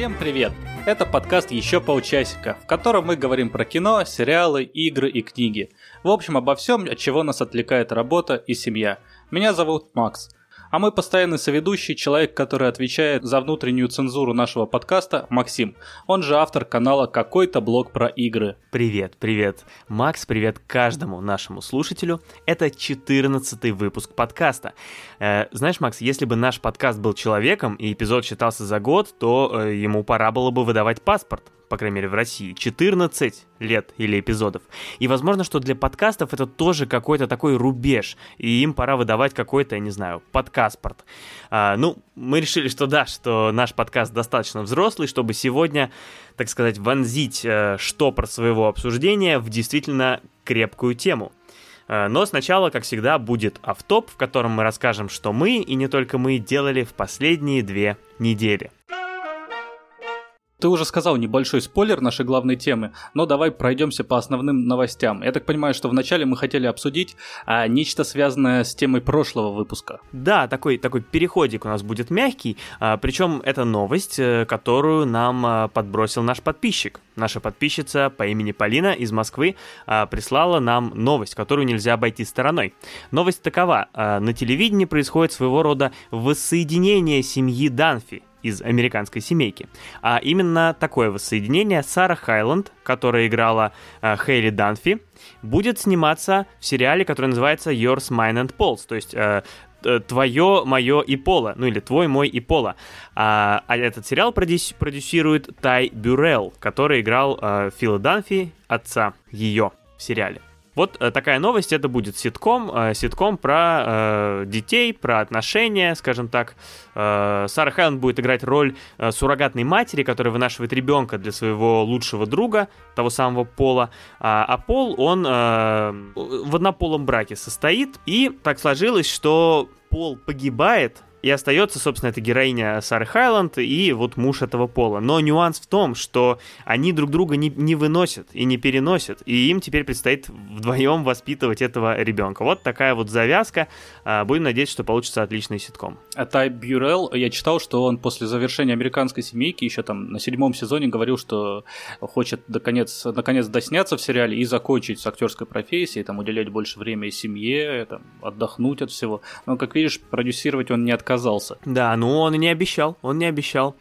Всем привет! Это подкаст «Еще полчасика», в котором мы говорим про кино, сериалы, игры и книги. В общем, обо всем, от чего нас отвлекает работа и семья. Меня зовут Макс – а мой постоянный соведущий, человек, который отвечает за внутреннюю цензуру нашего подкаста, Максим. Он же автор канала «Какой-то блог про игры». Привет, привет. Макс, привет каждому нашему слушателю. Это 14 выпуск подкаста. Э, знаешь, Макс, если бы наш подкаст был человеком и эпизод считался за год, то э, ему пора было бы выдавать паспорт по крайней мере в России, 14 лет или эпизодов. И возможно, что для подкастов это тоже какой-то такой рубеж, и им пора выдавать какой-то, я не знаю, подкаспорт. А, ну, мы решили, что да, что наш подкаст достаточно взрослый, чтобы сегодня, так сказать, вонзить э, штопор своего обсуждения в действительно крепкую тему. Э, но сначала, как всегда, будет автоп, в котором мы расскажем, что мы, и не только мы, делали в последние две недели. Ты уже сказал небольшой спойлер нашей главной темы, но давай пройдемся по основным новостям. Я так понимаю, что вначале мы хотели обсудить а, нечто связанное с темой прошлого выпуска. Да, такой, такой переходик у нас будет мягкий, а, причем это новость, э, которую нам а, подбросил наш подписчик. Наша подписчица по имени Полина из Москвы а, прислала нам новость, которую нельзя обойти стороной. Новость такова. А, на телевидении происходит своего рода воссоединение семьи Данфи из американской семейки. А именно такое воссоединение Сара Хайланд, которая играла э, Хейли Данфи, будет сниматься в сериале, который называется Yours, Mine and Paul's, то есть э, твое, мое и Пола, ну или твой, мой и Пола. А, а этот сериал продюс, продюсирует Тай Бюрелл, который играл э, Фила Данфи, отца ее в сериале. Вот э, такая новость, это будет ситком, э, ситком про э, детей, про отношения, скажем так. Сара Хайланд будет играть роль суррогатной матери, которая вынашивает ребенка для своего лучшего друга, того самого Пола. А, а Пол, он в однополом браке состоит, и так сложилось, что Пол погибает и остается, собственно, эта героиня Сары Хайланд и вот муж этого пола. Но нюанс в том, что они друг друга не, не выносят и не переносят, и им теперь предстоит вдвоем воспитывать этого ребенка. Вот такая вот завязка. А, будем надеяться, что получится отличный ситком. А Тай Бюрелл, я читал, что он после завершения «Американской семейки» еще там на седьмом сезоне говорил, что хочет наконец, наконец досняться в сериале и закончить с актерской профессией, там уделять больше времени семье, там, отдохнуть от всего. Но, как видишь, продюсировать он не отказывается отказался. Да, ну он и не обещал, он не обещал.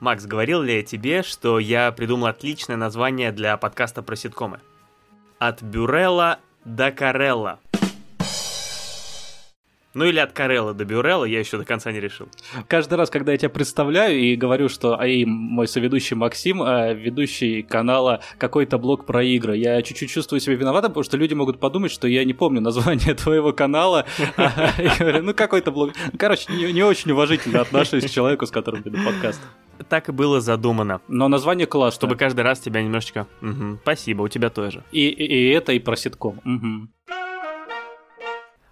Макс, говорил ли я тебе, что я придумал отличное название для подкаста про ситкомы? От Бюрелла до Карелла. Ну или от Карелла до Бюрелла, я еще до конца не решил. Каждый раз, когда я тебя представляю и говорю, что ай, мой соведущий Максим, а ведущий канала какой-то блог про игры, я чуть-чуть чувствую себя виноватым, потому что люди могут подумать, что я не помню название твоего канала. И говорю, ну какой-то блог. Короче, не очень уважительно отношусь к человеку, с которым веду подкаст. Так и было задумано. Но название классное. Чтобы каждый раз тебя немножечко... Спасибо, у тебя тоже. И это, и про ситком.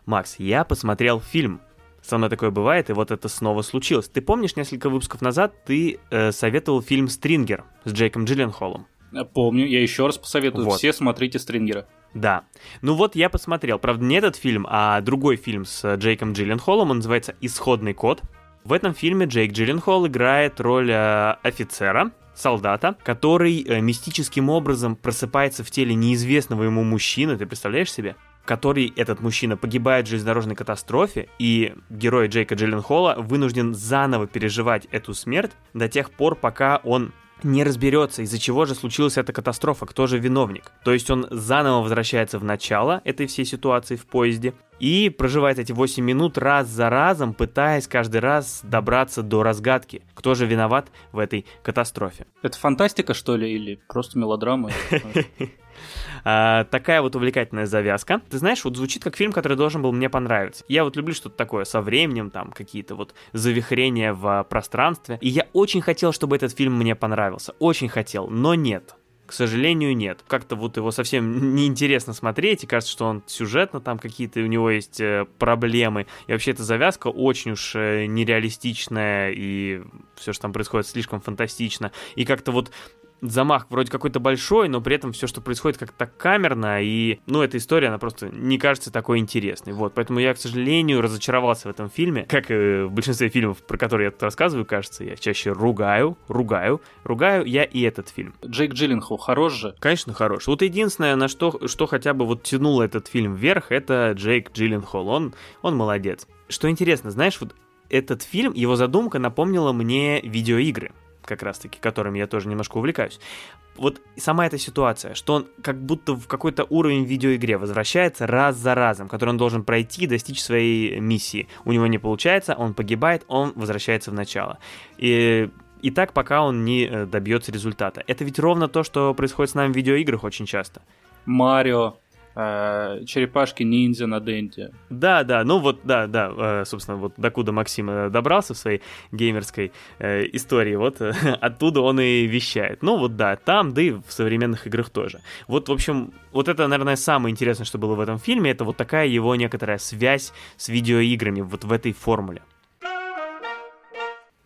Макс, я посмотрел фильм. Со мной такое бывает, и вот это снова случилось. Ты помнишь, несколько выпусков назад ты э, советовал фильм «Стрингер» с Джейком Джилленхолом? Помню, я еще раз посоветую. Вот. Все смотрите «Стрингера». Да. Ну вот я посмотрел. Правда, не этот фильм, а другой фильм с Джейком Джилленхолом. Он называется «Исходный код». В этом фильме Джейк Джилленхол играет роль э, офицера, солдата, который э, мистическим образом просыпается в теле неизвестного ему мужчины. Ты представляешь себе? Который этот мужчина погибает в железнодорожной катастрофе, и герой Джейка Джилленхола вынужден заново переживать эту смерть до тех пор, пока он не разберется, из-за чего же случилась эта катастрофа, кто же виновник. То есть он заново возвращается в начало этой всей ситуации в поезде и проживает эти 8 минут раз за разом, пытаясь каждый раз добраться до разгадки, кто же виноват в этой катастрофе. Это фантастика, что ли, или просто мелодрама? А, такая вот увлекательная завязка. Ты знаешь, вот звучит как фильм, который должен был мне понравиться. Я вот люблю что-то такое со временем, там какие-то вот завихрения в пространстве. И я очень хотел, чтобы этот фильм мне понравился. Очень хотел, но нет. К сожалению, нет. Как-то вот его совсем неинтересно смотреть, и кажется, что он сюжетно там какие-то у него есть э, проблемы. И вообще эта завязка очень уж э, нереалистичная, и все, что там происходит, слишком фантастично. И как-то вот замах вроде какой-то большой, но при этом все, что происходит, как-то так камерно, и, ну, эта история, она просто не кажется такой интересной. Вот, поэтому я, к сожалению, разочаровался в этом фильме. Как и в большинстве фильмов, про которые я тут рассказываю, кажется, я чаще ругаю, ругаю, ругаю я и этот фильм. Джейк Джилленхол хорош же? Конечно, хорош. Вот единственное, на что, что хотя бы вот тянуло этот фильм вверх, это Джейк Джилленхол. Он, он молодец. Что интересно, знаешь, вот этот фильм, его задумка напомнила мне видеоигры как раз-таки, которыми я тоже немножко увлекаюсь. Вот сама эта ситуация, что он как будто в какой-то уровень в видеоигре возвращается раз за разом, который он должен пройти, достичь своей миссии. У него не получается, он погибает, он возвращается в начало. И и так, пока он не э, добьется результата. Это ведь ровно то, что происходит с нами в видеоиграх очень часто. Марио, э, черепашки-ниндзя на Денте. Да, да, ну вот, да, да, э, собственно, вот докуда Максим э, добрался в своей геймерской истории, вот оттуда он и вещает. Ну вот да, там, да и в современных играх тоже. Вот, в общем, вот это, наверное, самое интересное, что было в этом фильме, это вот такая его некоторая связь с видеоиграми вот в этой формуле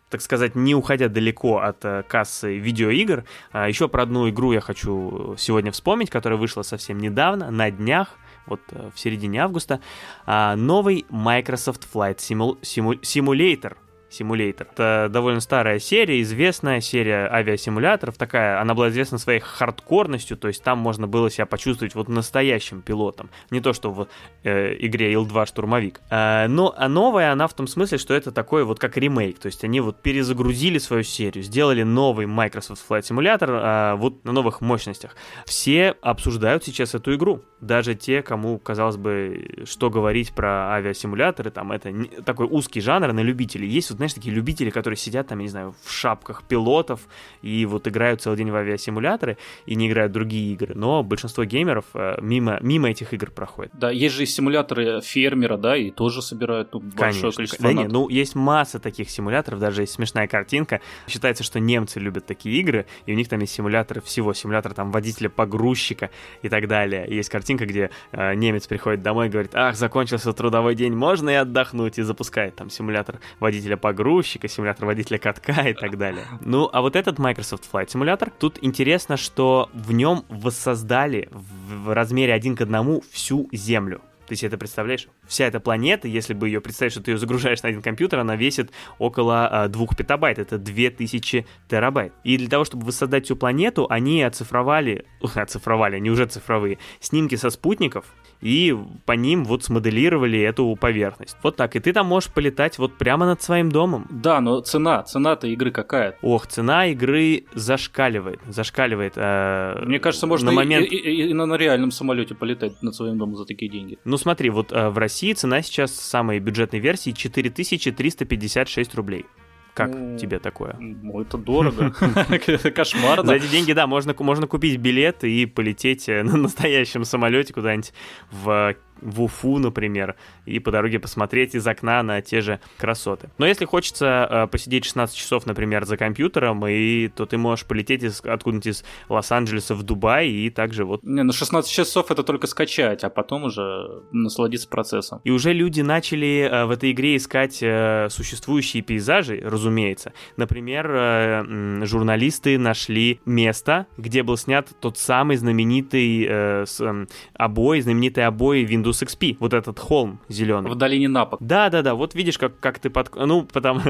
так сказать, не уходя далеко от э, кассы видеоигр, э, еще про одну игру я хочу сегодня вспомнить, которая вышла совсем недавно, на днях, вот э, в середине августа, э, новый Microsoft Flight Simulator Simulator. Это довольно старая серия, известная серия авиасимуляторов, такая, она была известна своей хардкорностью, то есть там можно было себя почувствовать вот настоящим пилотом, не то что в э, игре Ил-2 штурмовик. Э, но а новая она в том смысле, что это такой вот как ремейк, то есть они вот перезагрузили свою серию, сделали новый Microsoft Flight Simulator э, вот на новых мощностях. Все обсуждают сейчас эту игру, даже те, кому, казалось бы, что говорить про авиасимуляторы, там это не, такой узкий жанр на любителей. Есть вот, знаешь, такие любители, которые сидят там, я не знаю, в шапках пилотов и вот играют целый день в авиасимуляторы и не играют другие игры, но большинство геймеров э, мимо, мимо этих игр проходит. Да, есть же симуляторы фермера, да, и тоже собирают ну, большое Конечно. количество Да нет, ну есть масса таких симуляторов, даже есть смешная картинка. Считается, что немцы любят такие игры, и у них там есть симуляторы всего, симулятор там водителя-погрузчика и так далее. И есть картинка, где э, немец приходит домой и говорит, ах, закончился трудовой день, можно и отдохнуть, и запускает там симулятор водителя погрузчика, симулятор водителя катка и так далее. Ну, а вот этот Microsoft Flight Simulator, тут интересно, что в нем воссоздали в размере один к одному всю Землю. Ты себе это представляешь? Вся эта планета, если бы ее представить, что ты ее загружаешь на один компьютер, она весит около э, 2 петабайт, это 2000 терабайт. И для того, чтобы воссоздать всю планету, они оцифровали, оцифровали, они уже цифровые, снимки со спутников, и по ним вот смоделировали эту поверхность. Вот так, и ты там можешь полетать вот прямо над своим домом. Да, но цена, цена-то игры какая? Ох, цена игры зашкаливает, зашкаливает. Э, Мне кажется, можно на момент... и, и, и, и на реальном самолете полетать над своим домом за такие деньги. Ну смотри, вот э, в России цена сейчас самой бюджетной версии 4356 рублей. Как ну, тебе такое? Ну, это дорого. Кошмарно. За эти деньги, да, можно, можно купить билет и полететь э, на настоящем самолете куда-нибудь в в Уфу, например, и по дороге посмотреть из окна на те же красоты. Но если хочется э, посидеть 16 часов, например, за компьютером, и, то ты можешь полететь из, откуда-нибудь из Лос-Анджелеса в Дубай и также вот... Не, ну 16 часов это только скачать, а потом уже насладиться процессом. И уже люди начали э, в этой игре искать э, существующие пейзажи, разумеется. Например, э, журналисты нашли место, где был снят тот самый знаменитый э, с, э, обои, знаменитый обои Windows Windows XP, вот этот холм зеленый. В долине Напок. Да, да, да, вот видишь, как, как ты под... Ну, потому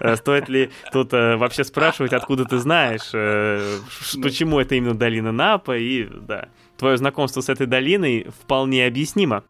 э, стоит ли тут э, вообще спрашивать, откуда ты знаешь, э, почему это именно долина Напа, и да, твое знакомство с этой долиной вполне объяснимо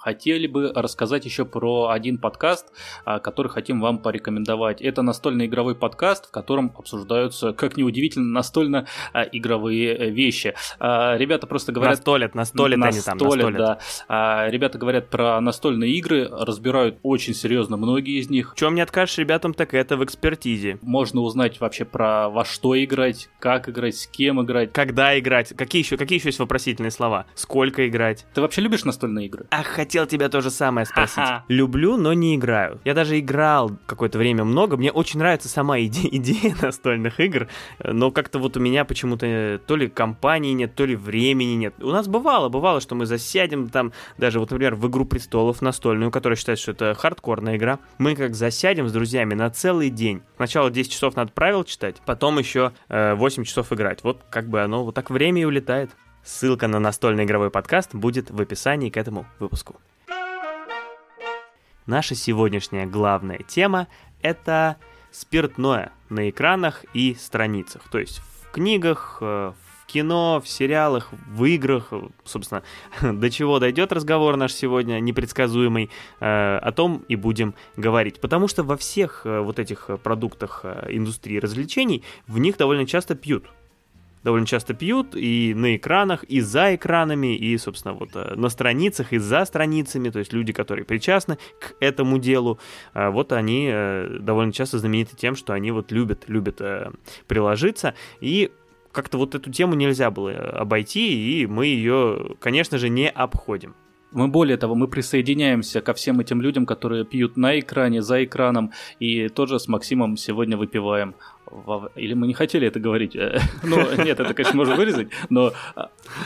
хотели бы рассказать еще про один подкаст, а, который хотим вам порекомендовать. Это настольно-игровой подкаст, в котором обсуждаются, как неудивительно, настольно-игровые э, вещи. А, ребята просто говорят... Настолят, настолят, настолят они там, настолят. да. А, ребята говорят про настольные игры, разбирают очень серьезно многие из них. Чем не откажешь ребятам, так это в экспертизе. Можно узнать вообще про во что играть, как играть, с кем играть. Когда играть, какие еще, какие еще есть вопросительные слова? Сколько играть? Ты вообще любишь настольные игры? А хотя хотел тебя то же самое спросить. Люблю, но не играю. Я даже играл какое-то время много. Мне очень нравится сама иде- идея настольных игр, но как-то вот у меня почему-то то ли компании нет, то ли времени нет. У нас бывало, бывало, что мы засядем там, даже вот, например, в «Игру престолов» настольную, которая считается, что это хардкорная игра. Мы как засядем с друзьями на целый день. Сначала 10 часов надо правил читать, потом еще э, 8 часов играть. Вот как бы оно вот так время и улетает. Ссылка на настольный игровой подкаст будет в описании к этому выпуску. Наша сегодняшняя главная тема — это спиртное на экранах и страницах. То есть в книгах, э, в кино, в сериалах, в играх, собственно, до чего дойдет разговор наш сегодня, непредсказуемый, э, о том и будем говорить. Потому что во всех э, вот этих продуктах индустрии развлечений в них довольно часто пьют довольно часто пьют и на экранах, и за экранами, и, собственно, вот э, на страницах, и за страницами, то есть люди, которые причастны к этому делу, э, вот они э, довольно часто знамениты тем, что они вот любят, любят приложиться, и как-то вот эту тему нельзя было обойти, и мы ее, конечно же, не обходим. Мы более того, мы присоединяемся ко всем этим людям, которые пьют на экране, за экраном, и тоже с Максимом сегодня выпиваем. Или мы не хотели это говорить? Ну, нет, это, конечно, можно вырезать, но,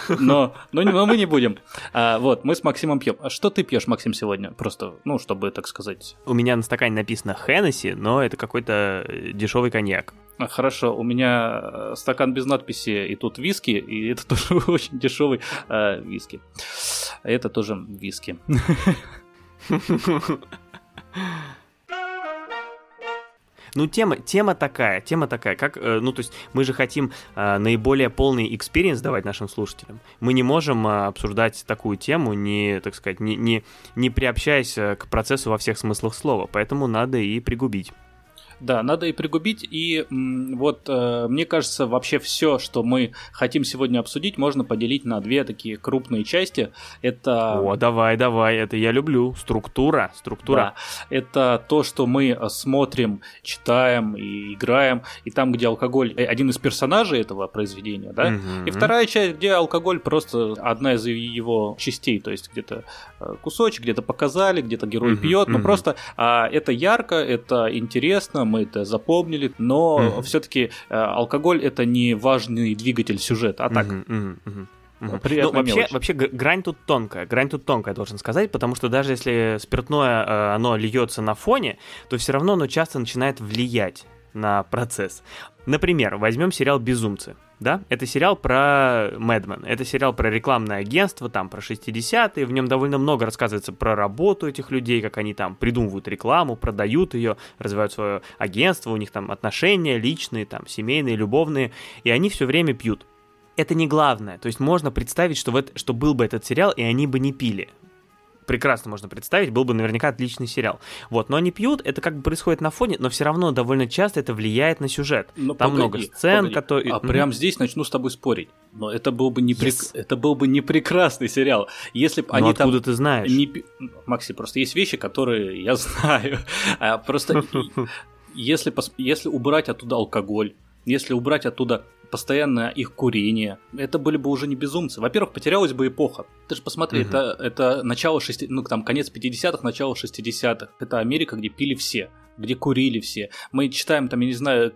но, но, но мы не будем. А, вот, мы с Максимом пьем. А что ты пьешь, Максим, сегодня? Просто, ну, чтобы, так сказать... У меня на стакане написано Хеннесси, но это какой-то дешевый коньяк. А, хорошо, у меня э, стакан без надписи, и тут виски, и это тоже очень дешевый э, виски. Это тоже виски. Ну, тема, тема такая, тема такая, как, э, ну, то есть мы же хотим э, наиболее полный experience давать нашим слушателям. Мы не можем э, обсуждать такую тему, не, так сказать, не, не, не приобщаясь к процессу во всех смыслах слова, поэтому надо и пригубить. Да, надо и пригубить. И вот э, мне кажется, вообще все, что мы хотим сегодня обсудить, можно поделить на две такие крупные части. Это... О, давай, давай, это я люблю. Структура, структура. Да, это то, что мы смотрим, читаем и играем. И там, где алкоголь э, один из персонажей этого произведения, да. Угу. И вторая часть, где алкоголь просто одна из его частей. То есть где-то э, кусочек, где-то показали, где-то герой угу, пьет. Но угу. просто а, это ярко, это интересно мы это запомнили, но mm-hmm. все-таки э, алкоголь это не важный двигатель сюжета, а так. Mm-hmm. Mm-hmm. Ну, вообще, вообще грань тут тонкая, грань тут тонкая, должен сказать, потому что даже если спиртное, э, оно льется на фоне, то все равно оно часто начинает влиять на процесс. Например, возьмем сериал «Безумцы» да? Это сериал про Мэдмен, это сериал про рекламное агентство, там, про 60-е, в нем довольно много рассказывается про работу этих людей, как они там придумывают рекламу, продают ее, развивают свое агентство, у них там отношения личные, там, семейные, любовные, и они все время пьют. Это не главное, то есть можно представить, что, в это, что был бы этот сериал, и они бы не пили прекрасно можно представить, был бы наверняка отличный сериал. Вот, но они пьют, это как бы происходит на фоне, но все равно довольно часто это влияет на сюжет. Но Там погоди, много сцен, которые... А mm-hmm. прямо здесь начну с тобой спорить. Но это был бы не, yes. это был бы не прекрасный сериал, если бы они откуда там... ты знаешь? Не... Макси, просто есть вещи, которые я знаю. А просто если, если убрать оттуда алкоголь, если убрать оттуда постоянное их курение, это были бы уже не безумцы. Во-первых, потерялась бы эпоха. Ты же посмотри, угу. это, это начало 60 ну там конец 50-х, начало 60-х. Это Америка, где пили все где курили все. Мы читаем там, я не знаю,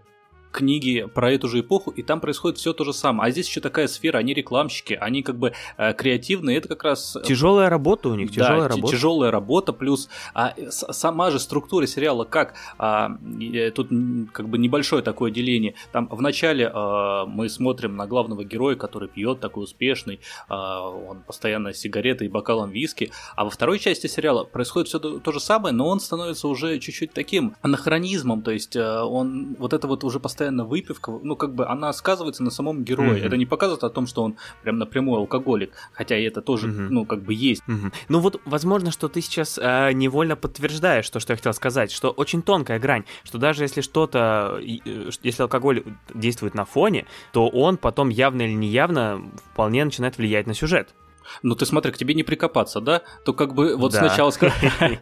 книги про эту же эпоху, и там происходит все то же самое. А здесь еще такая сфера, они рекламщики, они как бы э, креативные, это как раз... Э, тяжелая работа у них, тяжелая да, работа. тяжелая работа, плюс а, сама же структура сериала, как а, тут как бы небольшое такое деление. Там вначале а, мы смотрим на главного героя, который пьет, такой успешный, а, он постоянно сигареты и бокалом виски, а во второй части сериала происходит все то, то же самое, но он становится уже чуть-чуть таким анахронизмом, то есть э, он вот это вот уже постоянно постоянно выпивка, ну, как бы она сказывается на самом герое. Mm-hmm. Это не показывает о том, что он прям напрямую алкоголик, хотя и это тоже, mm-hmm. ну, как бы есть. Mm-hmm. Ну, вот, возможно, что ты сейчас э, невольно подтверждаешь то, что я хотел сказать, что очень тонкая грань, что даже если что-то, э, если алкоголь действует на фоне, то он потом явно или неявно вполне начинает влиять на сюжет. Ну ты смотри, к тебе не прикопаться, да? То как бы вот Да. сначала...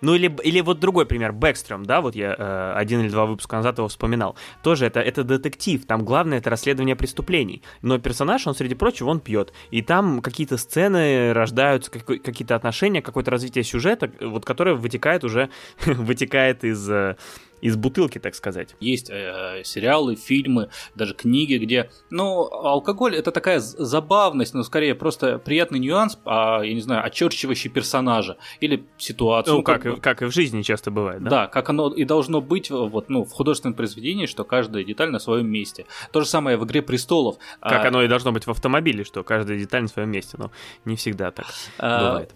Ну или, или вот другой пример, Бэкстрём, да, вот я э, один или два выпуска назад его вспоминал. Тоже это, это детектив, там главное это расследование преступлений. Но персонаж, он, среди прочего, он пьет. И там какие-то сцены рождаются, какие-то отношения, какое-то развитие сюжета, вот которое вытекает уже, вытекает из, э, из бутылки, так сказать. Есть э, сериалы, фильмы, даже книги, где, ну, алкоголь это такая забавность, но скорее просто приятный нюанс, а, я не знаю, очерчивающий персонажа или ситуацию. Ну, как, бы- и, как и в жизни часто бывает, да? Да, как оно и должно быть вот, ну, в художественном произведении, что каждая деталь на своем месте. То же самое в «Игре престолов». Как А, оно и должно быть в автомобиле, что каждая деталь на своем месте, но не всегда так. а, бывает.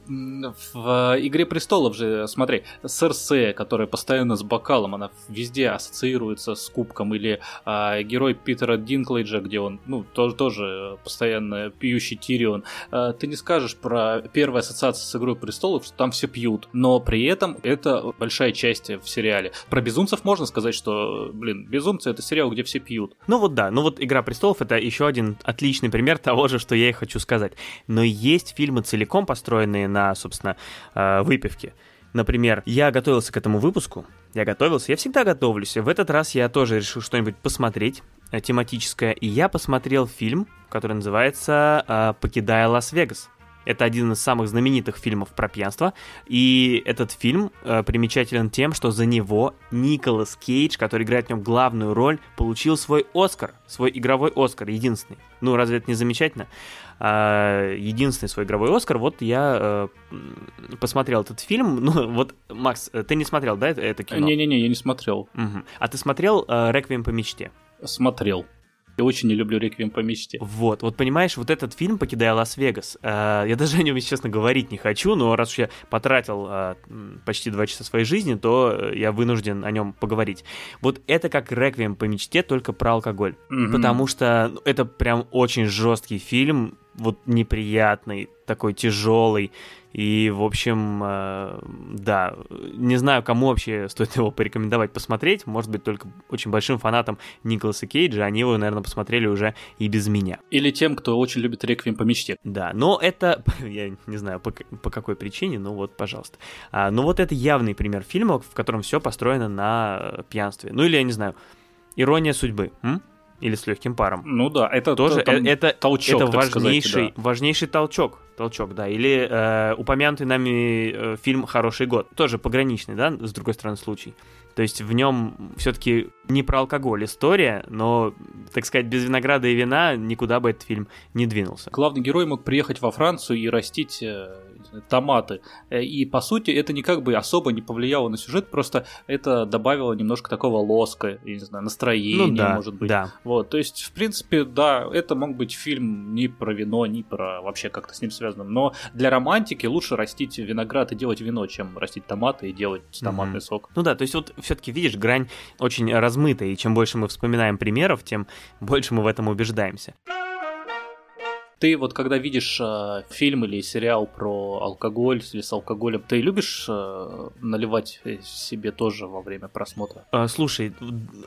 В «Игре престолов» же, смотри, Серсея, которая постоянно с бокалом, она везде ассоциируется с кубком, или а, герой Питера Динклейджа, где он, ну, тоже, тоже постоянно пьющий Тирион. А, ты не скажешь про первую ассоциацию с «Игрой престолов», что там все пьют, но при этом это большая часть в сериале. Про «Безумцев» можно сказать, что, блин, «Безумцы» — это сериал, где все пьют. Ну вот да, ну вот «Игра престолов» — это еще один отличный пример того же, что я и хочу сказать. Но есть фильмы целиком построенные на, собственно, э, выпивке. Например, я готовился к этому выпуску, я готовился, я всегда готовлюсь. В этот раз я тоже решил что-нибудь посмотреть э, тематическое, и я посмотрел фильм, который называется э, «Покидая Лас-Вегас». Это один из самых знаменитых фильмов про пьянство. И этот фильм э, примечателен тем, что за него Николас Кейдж, который играет в нем главную роль, получил свой Оскар, свой игровой Оскар, единственный. Ну, разве это не замечательно? А, единственный свой игровой Оскар. Вот я э, посмотрел этот фильм. Ну, вот, Макс, э, ты не смотрел, да, это, это кино? Не-не-не, я не смотрел. Мгм. А ты смотрел э, «Реквием по мечте»? Смотрел. Я очень не люблю «Реквием по мечте». Вот, вот понимаешь, вот этот фильм «Покидая Лас-Вегас», э, я даже о нем, если честно, говорить не хочу, но раз уж я потратил э, почти два часа своей жизни, то э, я вынужден о нем поговорить. Вот это как «Реквием по мечте», только про алкоголь. Мгм. Потому что ну, это прям очень жесткий фильм, вот неприятный, такой тяжелый. И, в общем, э, да, не знаю, кому вообще стоит его порекомендовать посмотреть. Может быть, только очень большим фанатам Николаса Кейджа. Они его, наверное, посмотрели уже и без меня. Или тем, кто очень любит «Реквием по мечте». Да, но это, я не знаю по, по какой причине, ну вот, пожалуйста. А, ну вот это явный пример фильма, в котором все построено на пьянстве. Ну или, я не знаю, «Ирония судьбы», м? Или «С легким паром». Ну да, это Тоже там э, это, толчок, это так сказать, важнейший, да. важнейший толчок. Толчок, да. Или э, упомянутый нами э, фильм «Хороший год». Тоже пограничный, да, с другой стороны, случай. То есть в нем все-таки не про алкоголь история, но, так сказать, без винограда и вина никуда бы этот фильм не двинулся. Главный герой мог приехать во Францию и растить э, томаты. Э, И, по сути, это никак бы особо не повлияло на сюжет, просто это добавило немножко такого лоска, я не знаю, настроения, ну да, может быть. да. Вот, то есть, в принципе, да, это мог быть фильм не про вино, не про вообще как-то с ним связанным. Но для романтики лучше растить виноград и делать вино, чем растить томаты и делать томатный Мгм. сок. Ну да, то есть вот все-таки видишь, грань очень размытая, и чем больше мы вспоминаем примеров, тем больше мы в этом убеждаемся. Ты вот когда видишь э, фильм или сериал про алкоголь или с алкоголем, ты любишь э, наливать э, себе тоже во время просмотра? А, Слушай,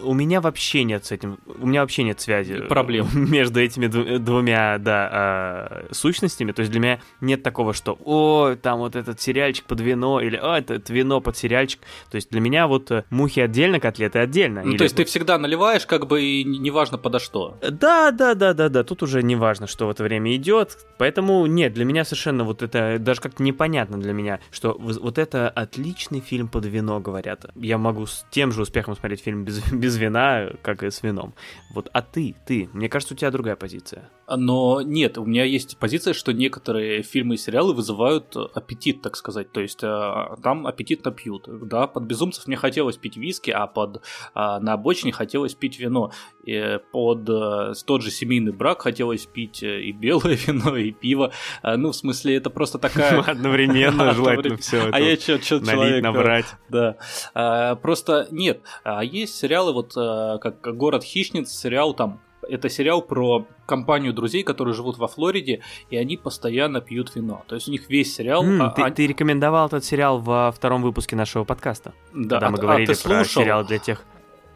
у меня вообще нет с этим, у меня вообще нет связи э, Проблем. между этими дву- двумя, да, а, сущностями. То есть для меня нет такого, что, о, там вот этот сериальчик под вино, или, о, это, это вино под сериальчик. То есть для меня вот э, мухи отдельно, котлеты отдельно. Ну, Или то есть ты всегда наливаешь, как бы и не- неважно подо что. Да, да, да, да, да. Тут уже не важно, что в это время идет. Поэтому нет, для меня совершенно вот это даже как-то непонятно для меня, что вот это отличный фильм под вино, говорят. Я могу с тем же успехом смотреть фильм без, без вина, как и с вином. Вот, а ты, ты, мне кажется, у тебя другая позиция. Но нет, у меня есть позиция, что некоторые фильмы и сериалы вызывают аппетит, так сказать. То есть э, там аппетитно пьют. Да, под безумцев мне хотелось пить виски, а под а, на обочине хотелось пить вино. И под э, тот же семейный брак хотелось пить э, и белое вино, и пиво. А, ну, в смысле, это просто такая. Одновременно желательно все А я что, человек? э, набрать. Да. А, просто нет. А есть сериалы, вот а, как Город хищниц, сериал там. Это сериал про компанию друзей, которые живут во Флориде, и они постоянно пьют вино. То есть у них весь сериал. М, а- ты, а- ты рекомендовал этот сериал во втором выпуске нашего подкаста, да, когда а- мы а говорили ты про слушал? сериалы для тех.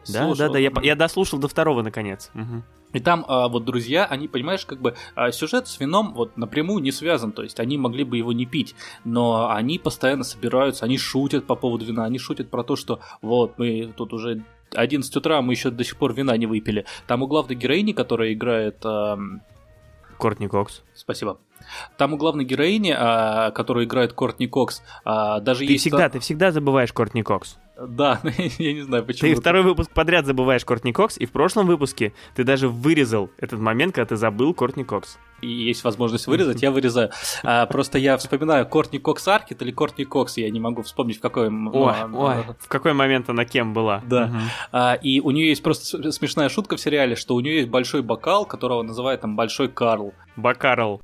Да, Слушай, да, да, я, я дослушал до второго наконец. Мгм. И там а, вот друзья, они, понимаешь, как бы а, сюжет с вином вот напрямую не связан, то есть они могли бы его не пить, но они постоянно собираются, они шутят по поводу вина, они шутят про то, что вот мы тут уже 11 утра, мы еще до сих пор вина не выпили. Там у главной героини, которая играет... ам, Кортни Кокс. спасибо. Там у главной героини, а, которую играет Кортни Кокс, а, даже Ты есть... всегда, ты всегда забываешь Кортни Кокс. Да, я не знаю почему. Ты второй выпуск подряд забываешь Кортни Кокс, и в прошлом выпуске ты даже вырезал этот момент, когда ты забыл Кортни Кокс. и есть возможность вырезать, я вырезаю. А, просто я вспоминаю Кортни Кокс Аркетт или Кортни Кокс, я не могу вспомнить в какой... м- ну, Ой, а, ой, в какой момент она кем была? Да. Мгм. А, и у нее есть просто смешная шутка в сериале, что у нее есть большой бокал, которого называют там Большой Карл, Биг Карл.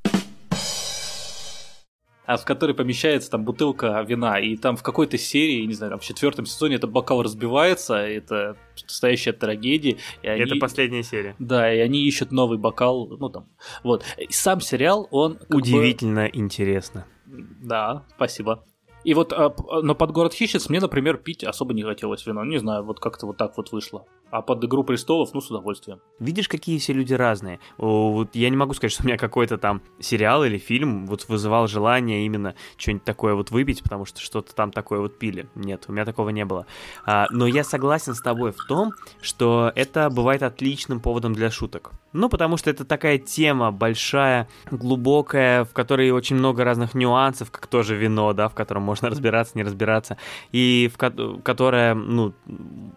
А в который помещается там бутылка вина. И там в какой-то серии, не знаю, там в четвертом сезоне этот бокал разбивается, это настоящая трагедия. И они- Это последняя серия. Да, и они ищут новый бокал, ну там, вот. И сам сериал, он... как бы- Удивительно интересно. Да, спасибо. И вот, а, п- но под город хищниц мне, например, пить особо не хотелось вино. Не знаю, вот как-то вот так вот вышло. А под игру престолов, ну, с удовольствием. Видишь, какие все люди разные. Вот я не могу сказать, что у меня какой-то там сериал или фильм вот вызывал желание именно что-нибудь такое вот выпить, потому что что-то там такое вот пили. Нет, у меня такого не было. А, но я согласен с тобой в том, что это бывает отличным поводом для шуток. Ну, потому что это такая тема большая, глубокая, в которой очень много разных нюансов, как тоже вино, да, в котором можно разбираться, не разбираться, и в ко- которая, ну,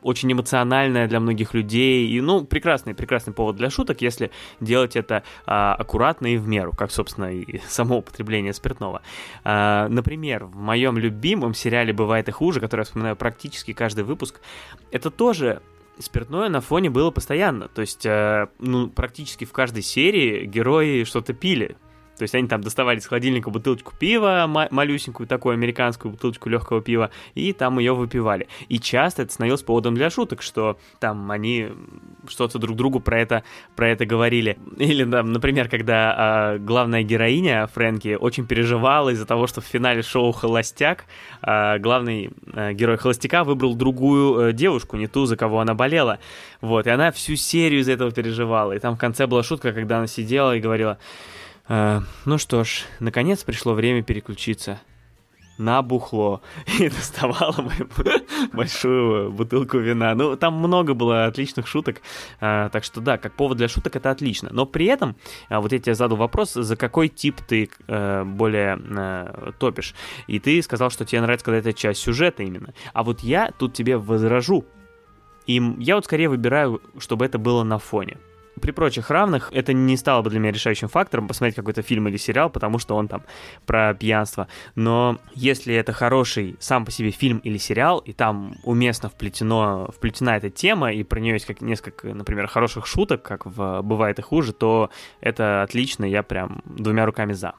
очень эмоциональная для многих людей, и, ну, прекрасный, прекрасный повод для шуток, если делать это а, аккуратно и в меру, как, собственно, и само употребление спиртного. А, например, в моем любимом сериале «Бывает и хуже», который я вспоминаю практически каждый выпуск, это тоже спиртное на фоне было постоянно. То есть, э, ну, практически в каждой серии герои что-то пили. То есть они там доставали из холодильника бутылочку пива, ма- малюсенькую такую американскую бутылочку легкого пива, и там ее выпивали. И часто это становилось поводом для шуток, что там они что-то друг другу про это, про это говорили. Или, там, например, когда а, главная героиня Фрэнки очень переживала из-за того, что в финале шоу «Холостяк» а, главный а, герой «Холостяка» выбрал другую э, девушку, не ту, за кого она болела. Вот, и она всю серию из-за этого переживала. И там в конце была шутка, когда она сидела и говорила, «Э, ну что ж, наконец пришло время переключиться на бухло. И доставала большую бутылку вина. Ну, там много было отличных шуток. а, так что да, как повод для шуток это отлично. Но при этом, а, вот я тебе задал вопрос, за какой тип ты э, более э, топишь. И ты сказал, что тебе нравится, когда это часть сюжета именно. А вот я тут тебе возражу. И я вот скорее выбираю, чтобы это было на фоне. При прочих равных это не стало бы для меня решающим фактором посмотреть какой-то фильм или сериал, потому что он там про пьянство. Но если это хороший сам по себе фильм или сериал, и там уместно вплетено, вплетена эта тема, и про нее есть как несколько, например, хороших шуток, как в «Бывает и хуже», то это отлично, я прям двумя руками за.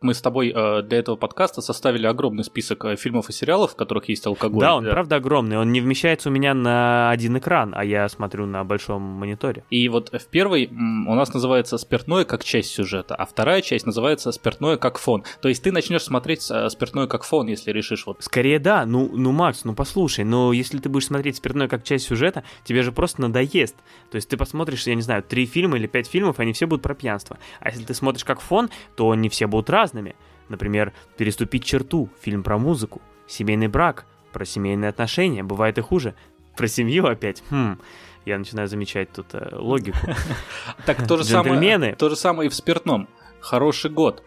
Мы с тобой э, для этого подкаста составили огромный список э, фильмов и сериалов, в которых есть алкоголь. Да, он Э, правда огромный, он не вмещается у меня на один экран, а я смотрю на большом мониторе. И вот в первой у нас называется спиртное как часть сюжета, а вторая часть называется спиртное как фон. То есть ты начнешь смотреть э, спиртное как фон, если решишь вот. Скорее да, ну, ну, Макс, ну послушай, но если ты будешь смотреть спиртное как часть сюжета, тебе же просто надоест. То есть ты посмотришь, я не знаю, три фильма или пять фильмов, они все будут про пьянство. А если ты смотришь как фон, то они все будут разными. Например, «Переступить черту» — фильм про музыку, «Семейный брак» — про семейные отношения, бывает и хуже. Про семью опять, хм, я начинаю замечать тут э, логику. Так то же самое, то же самое и в спиртном. Хороший год.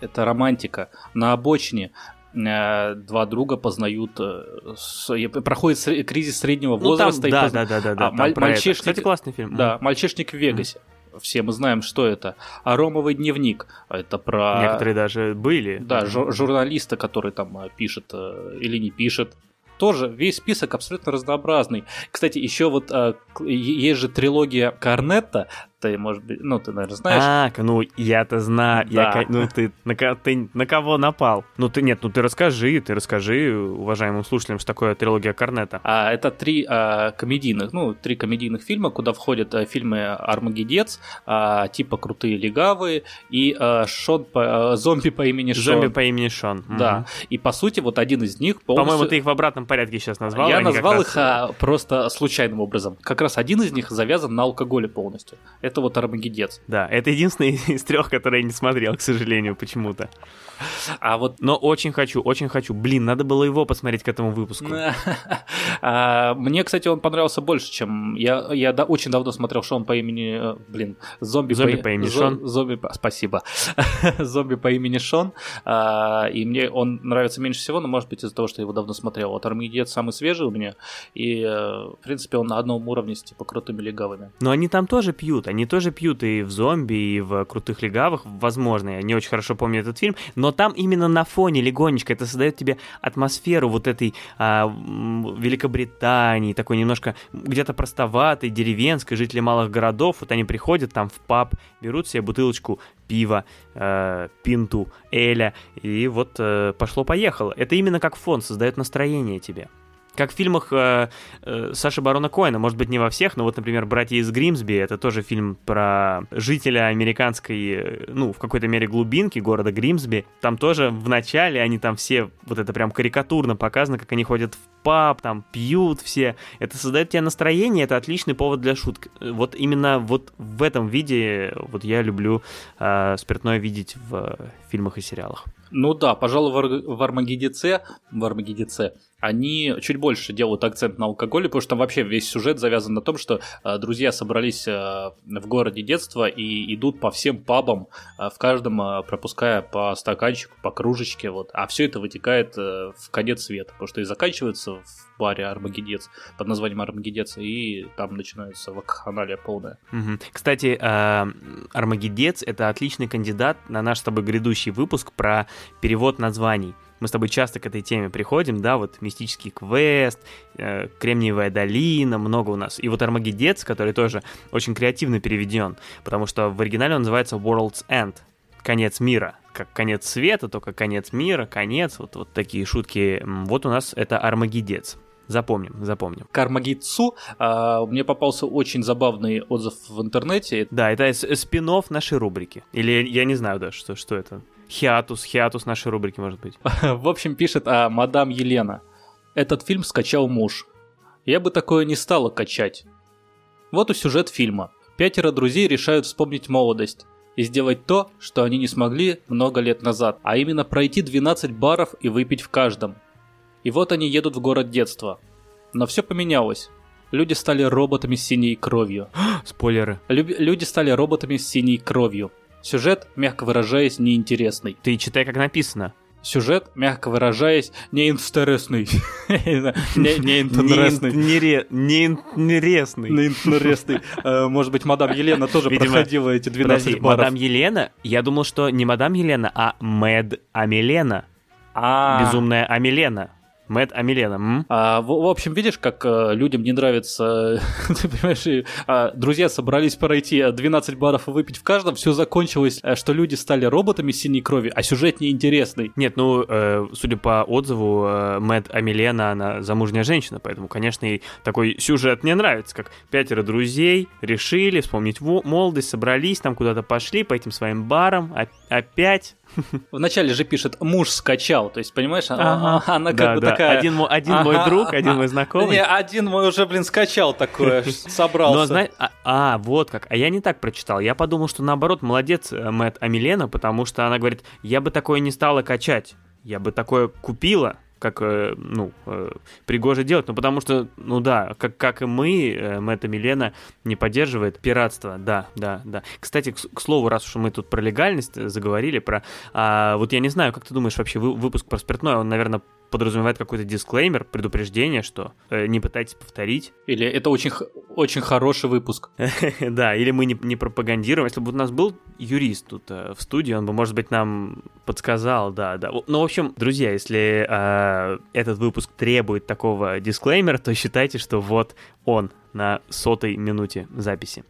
Это романтика. На обочине э, два друга познают, э, проходит кризис среднего Ну, там, возраста. и да, позна- да, да, да, А, да, там маль- про это. мальчишник- Кстати, классный фильм. Да, мальчишник в Вегасе. Все мы знаем, что это. А Ромовый дневник. Это про... Некоторые даже были. Да, жур- журналиста, который там э, пишет э, или не пишет. Тоже весь список абсолютно разнообразный. Кстати, еще вот э, есть же трилогия Корнетта. Ты, может быть, ну, ты, наверное, знаешь. А, ну, я-то знаю. Да. Я, ну, ты на, ты на кого напал? Ну, ты нет, ну ты расскажи, ты расскажи уважаемым слушателям, что такое трилогия Корнета. А, это три а, комедийных, ну, три комедийных фильма, куда входят а, фильмы «Армагеддец», а, типа «Крутые легавые» и а, Шон по- а, «Зомби по имени Шон». Зомби по имени Шон. Да. Мгм. И, по сути, вот один из них полностью... По-моему, ты их в обратном порядке сейчас назвал. Я назвал раз- их а, просто случайным образом. Как раз один из них завязан на алкоголе полностью. Это вот Армагеддец. Да, это единственный из трех, который я не смотрел, к сожалению, почему-то. А вот Но очень хочу, очень хочу. Блин, надо было его посмотреть к этому выпуску. А, Мне, кстати, он понравился больше, чем... Я, я да- очень давно смотрел Шон по имени... э, Блин, зомби, Зомби по имени Шон. Зомби Спасибо. зомби по имени Шон. А, И мне он нравится меньше всего, но, может быть, из-за того, что я его давно смотрел. Вот Армагеддец самый свежий у меня. И, э, в принципе, он на одном уровне с, типа, крутыми легавыми. Но они там тоже пьют, они тоже пьют и в зомби, и в крутых легавых, возможно, я не очень хорошо помню этот фильм, но там именно на фоне легонечко это создает тебе атмосферу вот этой а, Великобритании, такой немножко где-то простоватой, деревенской, жители малых городов, вот они приходят там в паб, берут себе бутылочку пива, э, пинту, эля, и вот э, пошло-поехало. Это именно как фон создает настроение тебе. Как в фильмах э, э, Саши Барона Коэна, может быть, не во всех, но вот, например, «Братья из Гримсби» — это тоже фильм про жителя американской, э, ну, в какой-то мере глубинки города Гримсби. Там тоже в начале они там все, вот это прям карикатурно показано, как они ходят в паб, там пьют все. Это создает тебе настроение, это отличный повод для шуток. Вот именно вот в этом виде вот я люблю э, спиртное видеть в э, фильмах и сериалах. Ну да, пожалуй, в, Ар- в Армагеддеце, в Армагеддеце они чуть больше делают акцент на алкоголе, потому что там вообще весь сюжет завязан на том, что э, друзья собрались э, в городе детства и идут по всем пабам, э, в каждом э, пропуская по стаканчику, по кружечке, вот. А все это вытекает э, в конец света, потому что и заканчивается в баре Армагеддец под названием Армагеддец, и там начинается вакханалия полная. Кстати, э, Армагеддец — это отличный кандидат на наш с тобой грядущий выпуск про перевод названий. Мы с тобой часто к этой теме приходим, да, вот мистический квест, э, Кремниевая долина, много у нас. И вот Армагеддец, который тоже очень креативно переведен, потому что в оригинале он называется World's End, конец мира. Как конец света, только конец мира, конец, вот, вот такие шутки. Вот у нас это Армагеддец. Запомним, запомним. К Армагеддцу э, мне попался очень забавный отзыв в интернете. Да, это спин нашей рубрики. Или я не знаю даже, что, что это. Хиатус, хиатус нашей рубрики, может быть. В общем, пишет а, мадам Елена. Этот фильм скачал муж. Я бы такое не стала качать. Вот и сюжет фильма. Пятеро друзей решают вспомнить молодость и сделать то, что они не смогли много лет назад, а именно пройти 12 баров и выпить в каждом. И вот они едут в город детства. Но все поменялось. Люди стали роботами с синей кровью. Спойлеры. Люб- люди стали роботами с синей кровью. Сюжет, мягко выражаясь, неинтересный. Ты читай, как написано. Сюжет, мягко выражаясь, неинтересный. Не неинтересный. Неинтере- Неинтересный. Неинтересный. Э, Может быть, мадам Елена тоже проходила эти 12 Подожди, баров. мадам Елена? Я думал, что не мадам Елена, а Мэд Амелена. А, Безумная Амелена. Мэд Амелена. м? А, в, в общем, видишь, как э, людям не нравится, ты понимаешь, и, а, друзья собрались пройти э, 12 баров и выпить в каждом, все закончилось, э, что люди стали роботами синей крови, а сюжет неинтересный. Нет, ну, э, судя по отзыву, э, Мэд Амелена, она замужняя женщина, поэтому, конечно, ей такой сюжет не нравится, как пятеро друзей решили вспомнить молодость, собрались, там куда-то пошли по этим своим барам, оп- опять. Вначале же пишет «муж скачал», то есть, понимаешь, а- Ага. а- она Да, как бы да. такая... Один, мо- один мой Ага, друг, один мой знакомый. Не, один мой уже, блин, скачал такое, собрался. Но знаешь, а, а, вот как. А я не так прочитал. Я подумал, что наоборот, молодец э, Мэтт Амелена, потому что она говорит, я бы такое не стала качать. Я бы такое купила, как, э, ну, э, пригоже делать. Ну, потому что, ну да, как, как и мы, э, Мэтт Амелена не поддерживает пиратство. Да, да, да. Кстати, к, к слову, раз уж мы тут про легальность заговорили, про... а, вот я не знаю, как ты думаешь, вообще вы- выпуск про спиртное, он, наверное, подразумевает какой-то дисклеймер, предупреждение, что э, не пытайтесь повторить. Или это очень, очень хороший выпуск. Да, или мы не, не пропагандируем. Если бы у нас был юрист тут э, в студии, он бы, может быть, нам подсказал, да, да. Ну, в общем, друзья, если э, этот выпуск требует такого дисклеймера, то считайте, что вот он на сотой минуте записи.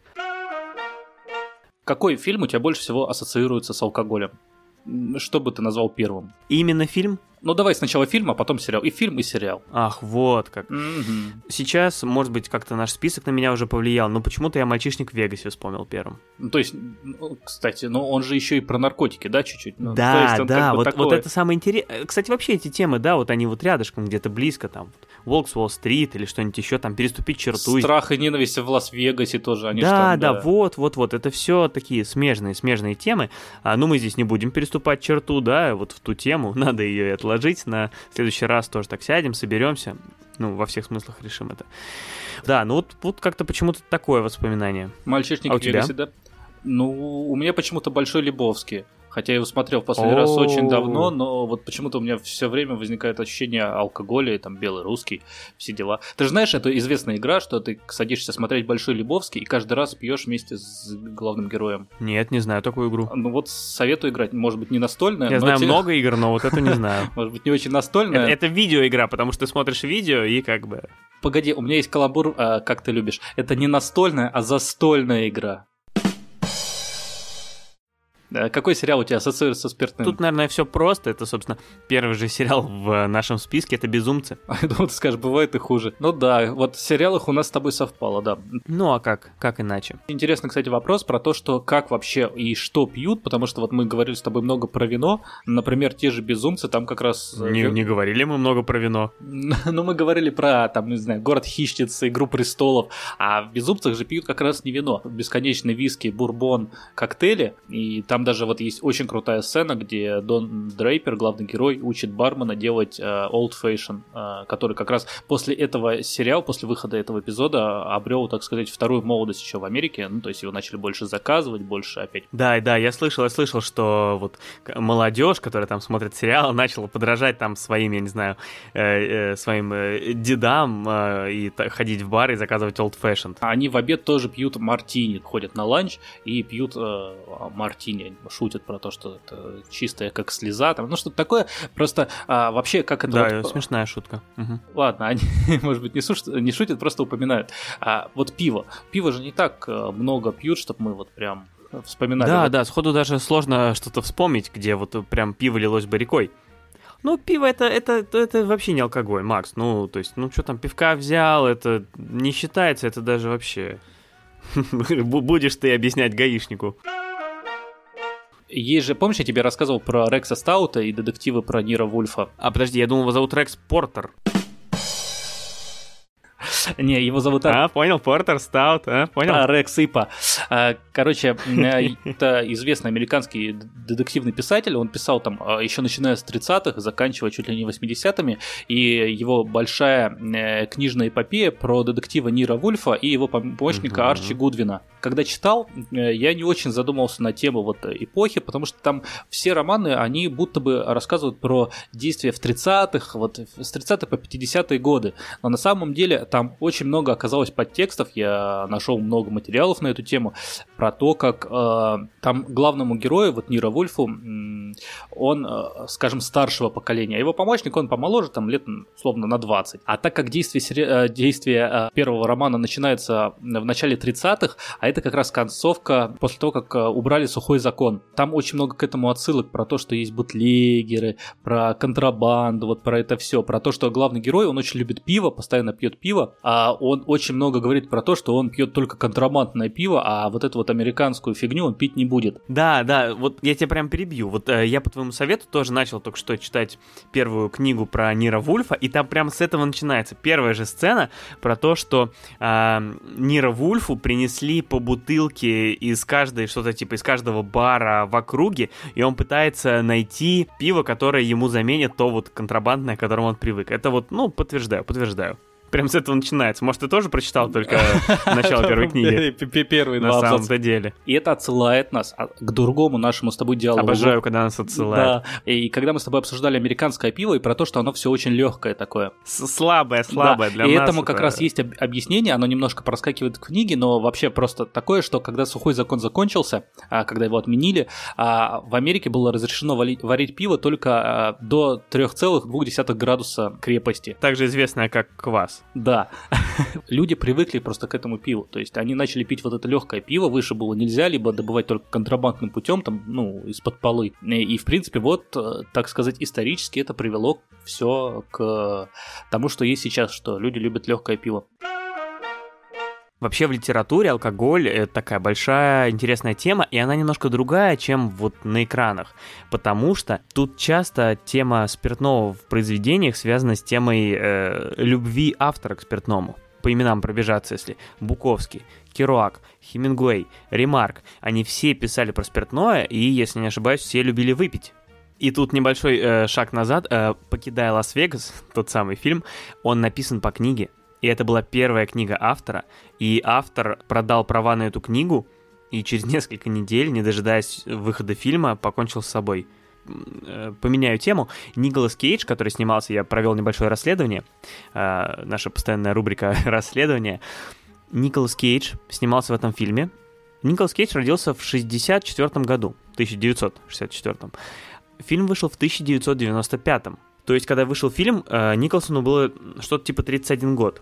Какой фильм у тебя больше всего ассоциируется с алкоголем? Что бы ты назвал первым? Именно фильм? Ну давай сначала фильм, а потом сериал. И фильм, и сериал. Ах, вот как. Мгм. Сейчас, может быть, как-то наш список на меня уже повлиял, но почему-то я «Мальчишник в Вегасе» вспомнил первым. Ну, то есть, ну, кстати, ну он же еще и про наркотики, да, чуть-чуть? Ну, да, есть да, как бы вот, такой- вот это самое интересное. Кстати, вообще эти темы, да, вот они вот рядышком, где-то близко, там, Волк с Уолл-стрит или что-нибудь еще, там, переступить черту. Страх и ненависть в Лас-Вегасе тоже, они да, там, да, вот, вот, вот, это все такие смежные, смежные темы. А, ну, мы здесь не будем переступать черту, да, вот в ту тему, надо ее и отложить на следующий раз тоже так сядем, соберемся, ну, во всех смыслах решим это. Да, ну вот, вот как-то почему-то такое воспоминание. Мальчишник А у Вегасе, да? Ну, у меня почему-то Большой Лебовский. Хотя я его смотрел в последний раз очень давно, но вот почему-то у меня все время возникает ощущение алкоголя, там белый русский, все дела. Ты же знаешь, это известная игра, что ты садишься смотреть Большой Лебовский и каждый раз пьешь вместе с главным героем. Нет, не знаю такую игру. Ну вот советую играть, может быть, не настольная, Я знаю те- много игр, но вот это не знаю. Может быть, не очень настольная. это видеоигра, потому что ты смотришь видео и как бы... Погоди, у меня есть каламбур, а, как ты любишь. Это не настольная, а застольная игра. Да, Какой сериал у тебя ассоциируется со спиртным? Тут, наверное, все просто. Это, собственно, первый же сериал в нашем списке. Это «Безумцы». Я думал, ты скажешь, бывает и хуже. Ну да, вот в сериалах у нас с тобой совпало, да. Ну, а как? Как иначе? Интересный, кстати, вопрос про то, что как вообще и что пьют, потому что вот мы говорили с тобой много про вино. Например, те же безумцы, там как раз... э, Не, не говорили мы много про вино. Ну, мы говорили про, там, не знаю, город хищниц, игру престолов, а в безумцах же пьют как раз не вино. Бесконечные виски, бурбон, коктейли. И там даже вот есть очень крутая сцена, где Дон Дрейпер, главный герой, учит бармена делать э, Old Fashion, э, который как раз после этого сериала, после выхода этого эпизода обрел, так сказать, вторую молодость еще в Америке. Ну, то есть его начали больше заказывать, больше опять Да, да, я слышал, я слышал, что вот молодежь, которая там смотрит сериал, начала подражать там своим, я не знаю, э, э, своим э, дедам э, и та- ходить в бар и заказывать old fashioned. А Они в обед тоже пьют мартини, ходят на ланч и пьют э, мартини, шутят про то, что это чистая как слеза, там, ну что-то такое. Просто а, вообще как это... Да, вот- смешная шутка. Мгм. Ладно, они, может быть, не, шут- не шутят, просто упоминают. А вот пиво. Пиво же не так э, много пьют, чтобы мы вот прям вспоминали. Да, Вот да, сходу даже сложно что-то вспомнить, где вот прям пиво лилось бы рекой. Ну, пиво это, это, это вообще не алкоголь, Макс. Ну, то есть, ну что там, пивка взял, это не считается, это даже вообще... Бу- Будешь ты объяснять гаишнику. Есть же, помнишь, я тебе рассказывал про Рекса Стаута и детективы про Нира Вульфа? А подожди, я думал, его зовут Рекс Портер. Не, его зовут. А, понял, Портер, Стаут, а, понял? А, Рекс Ипа. А, Короче, э, это известный американский детективный писатель. Он писал там а, еще начиная с 30-х, заканчивая чуть ли не 80-ми. И его большая э, книжная эпопея про детектива Нира Вульфа и его помощника. Арчи Гудвина. Когда читал, э, я не очень задумался на тему вот эпохи, потому что там все романы, они будто бы рассказывают про действия в 30-х, вот с 30 по 50-е годы. Но на самом деле там очень много оказалось подтекстов, я нашел много материалов на эту тему, про то, как э, там главному герою, вот Нира Вульфу, он, э, скажем, старшего поколения, а его помощник, он помоложе, там лет, м, условно, на 20. А так как действие, э, действие э, первого романа начинается в начале 30-х, а это как раз концовка после того, как э, убрали сухой закон. Там очень много к этому отсылок про то, что есть бутлегеры, про контрабанду, вот про это все, про то, что главный герой, он очень любит пиво, постоянно пьет пиво, а он очень много говорит про то, что он пьет только контрабандное пиво, а вот эту вот американскую фигню он пить не будет. Да, да, вот я тебя прям перебью. Вот э, я по твоему совету тоже начал только что читать первую книгу про Нира Вульфа, и там прям с этого начинается. Первая же сцена про то, что а, Нира Вульфу принесли по бутылке из каждой, что-то типа из каждого бара в округе, и он пытается найти пиво, которое ему заменит то вот контрабандное, к которому он привык. Это вот, ну, подтверждаю, подтверждаю. Прям с этого начинается. Может, ты тоже прочитал только начало первой книги? Первые На самом-то деле. И это отсылает нас а, к другому нашему с тобой диалогу. Обожаю, когда нас отсылают. Да, и когда мы с тобой обсуждали американское пиво и про то, что оно все очень легкое такое. Слабое, слабое для и нас. этому как раз есть об- объяснение, оно немножко проскакивает в книге, но вообще просто такое, что когда сухой закон закончился, а, когда его отменили, а, в Америке было разрешено варить пиво только до 3,2 градуса крепости. Также известное как квас. Да. Люди привыкли просто к этому пиву. То есть они начали пить вот это легкое пиво, выше было нельзя, либо добывать только контрабандным путем, там, ну, из-под полы. И, в принципе, вот, э, так сказать, исторически это привело все к тому, что есть сейчас, что люди любят легкое пиво. Вообще в литературе алкоголь — это такая большая интересная тема, и она немножко другая, чем вот на экранах, потому что тут часто тема спиртного в произведениях связана с темой э, любви автора к спиртному. По именам пробежаться, если Буковский, Керуак, Хемингуэй, Ремарк, они все писали про спиртное, и, если не ошибаюсь, все любили выпить. И тут небольшой э, шаг назад, э, покидая Лас-Вегас, тот самый фильм, он написан по книге и это была первая книга автора, и автор продал права на эту книгу, и через несколько недель, не дожидаясь выхода фильма, покончил с собой. Э, поменяю тему. Николас Кейдж, который снимался, я провел небольшое расследование, э, наша постоянная рубрика «Расследование». Николас Кейдж снимался в этом фильме. Николас Кейдж родился в 64 году, 1964. Фильм вышел в 1995. То есть, когда вышел фильм, э, Николсону было что-то типа 31 год.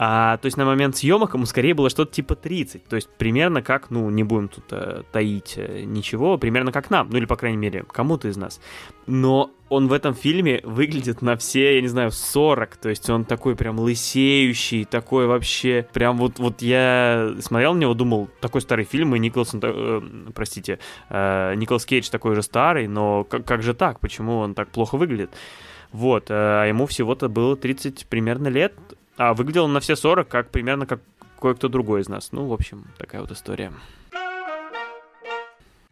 А, то есть на момент съемок ему скорее было что-то типа 30. То есть примерно как, ну, не будем тут э, таить э, ничего, примерно как нам, ну или, по крайней мере, кому-то из нас. Но он в этом фильме выглядит на все, я не знаю, 40. То есть он такой прям лысеющий, такой вообще... Прям вот, вот я смотрел на него, думал, такой старый фильм, и Николсон, э, простите, э, Николас Кейдж такой же старый, но как, как же так? Почему он так плохо выглядит? Вот, э, а ему всего-то было 30 примерно лет, а выглядел он на все 40, как примерно как кое-кто другой из нас. Ну, в общем, такая вот история.